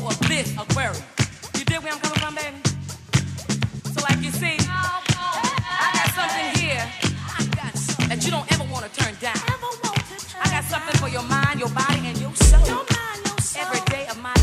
go of this aquarium. You dig where I'm coming from, baby? So like you see, I got something here that you don't ever want to turn down. I got something for your mind, your body, and your soul. Every day of my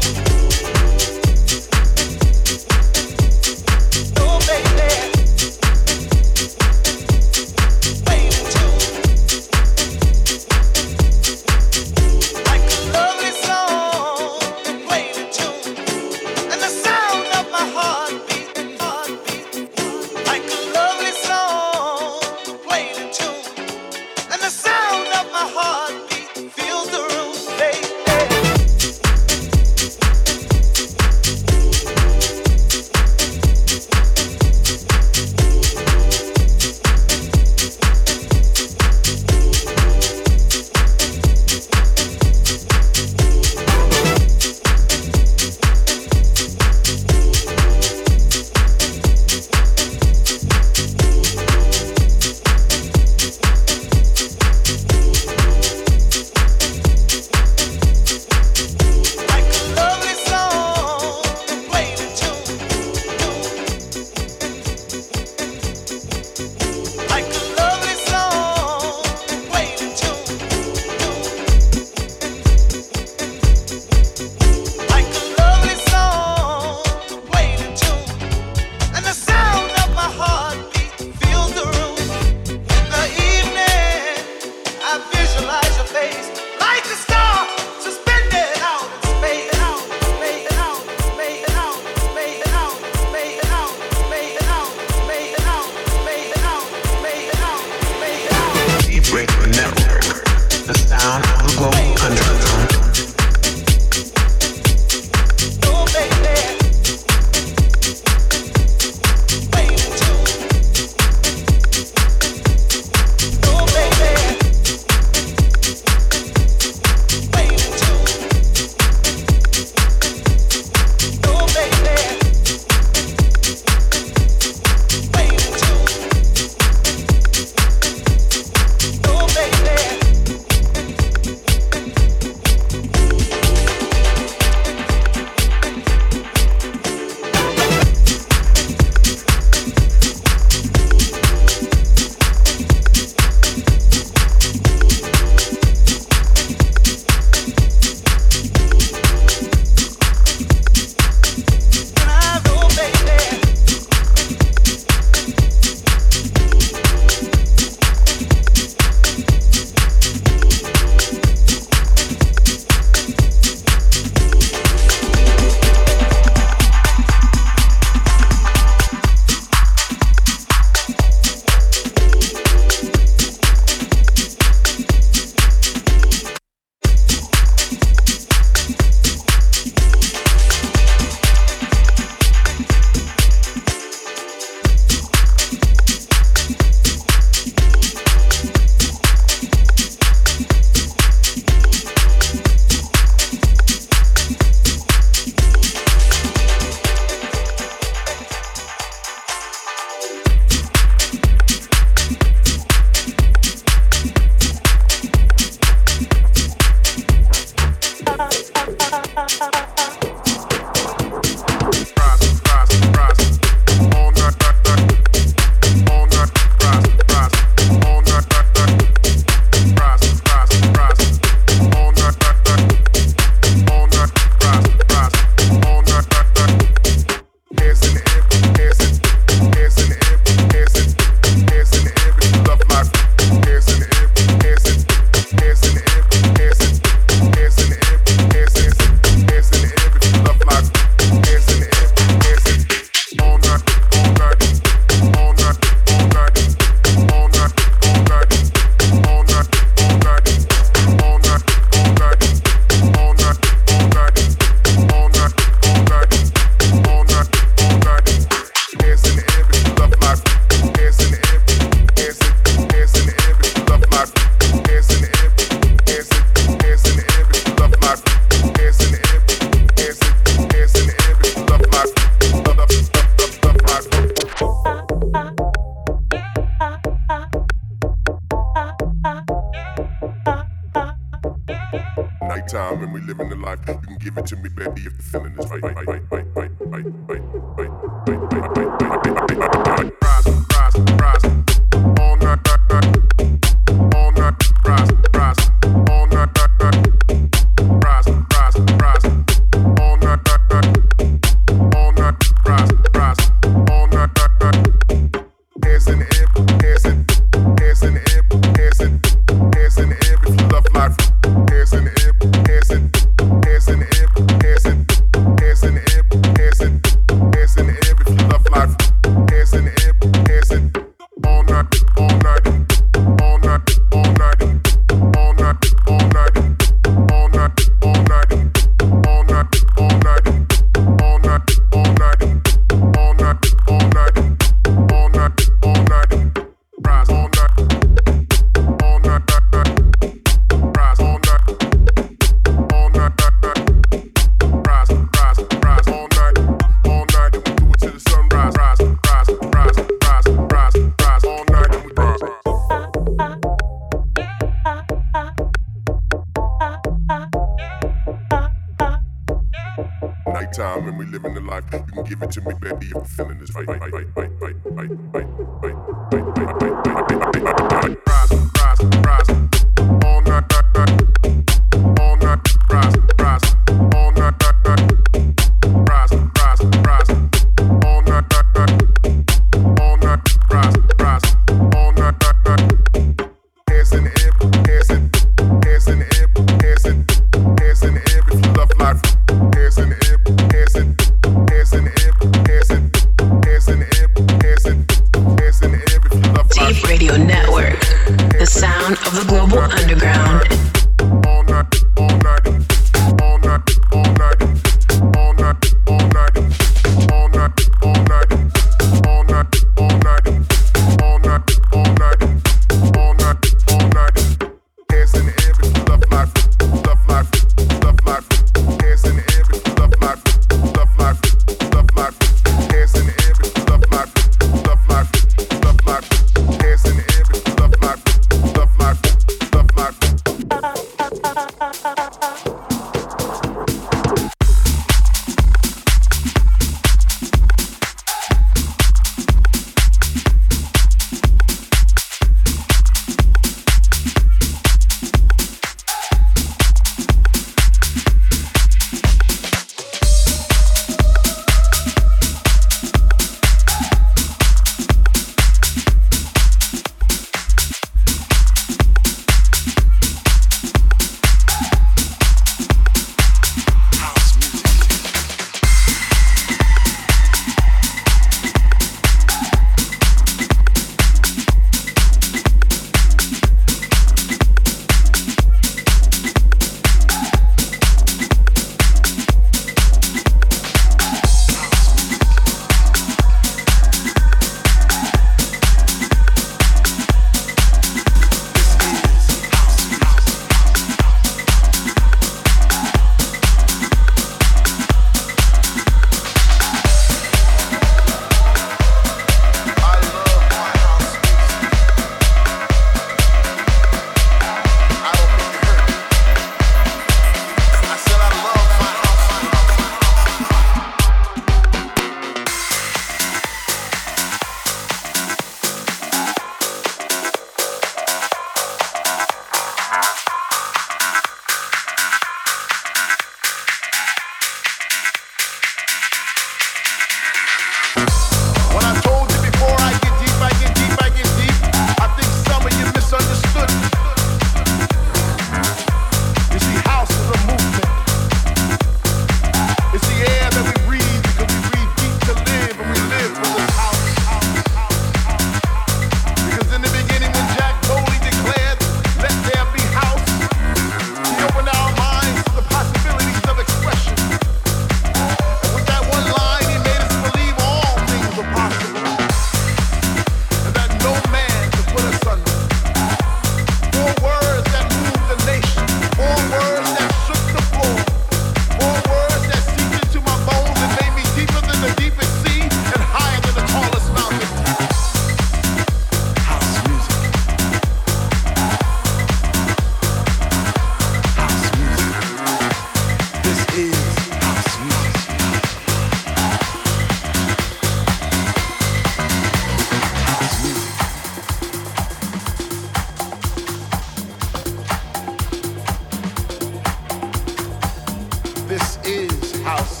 This is house.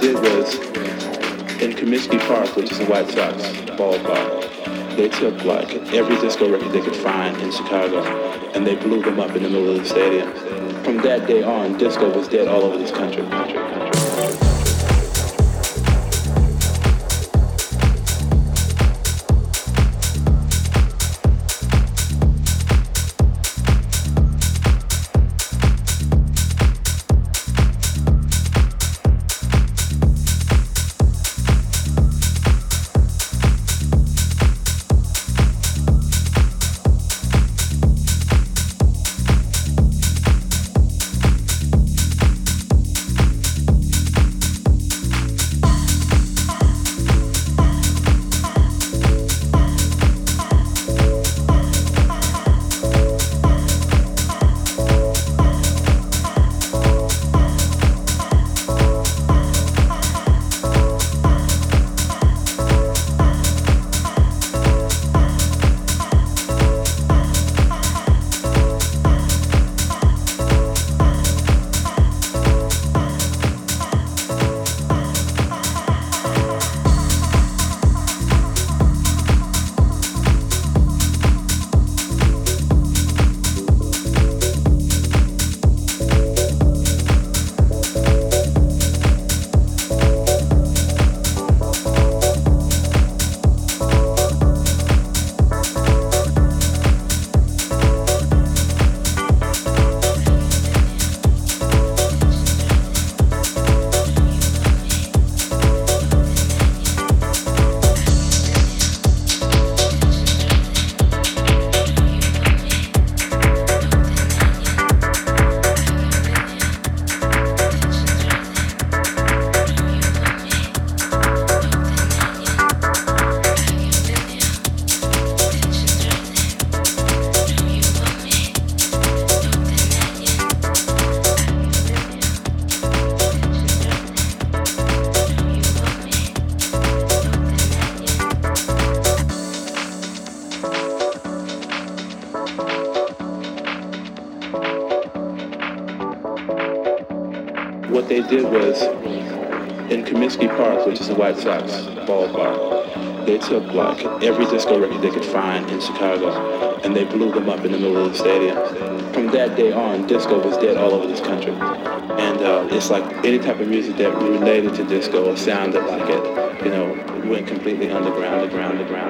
Did was in Comiskey Park, which is the White Sox ballpark, they took like every disco record they could find in Chicago and they blew them up in the middle of the stadium. From that day on, disco was dead all over this country. Did was in Comiskey Park, which is the White Sox ballpark, they took like every disco record they could find in Chicago and they blew them up in the middle of the stadium. From that day on, disco was dead all over this country. And uh, it's like any type of music that related to disco or sounded like it, you know, went completely underground, underground, underground,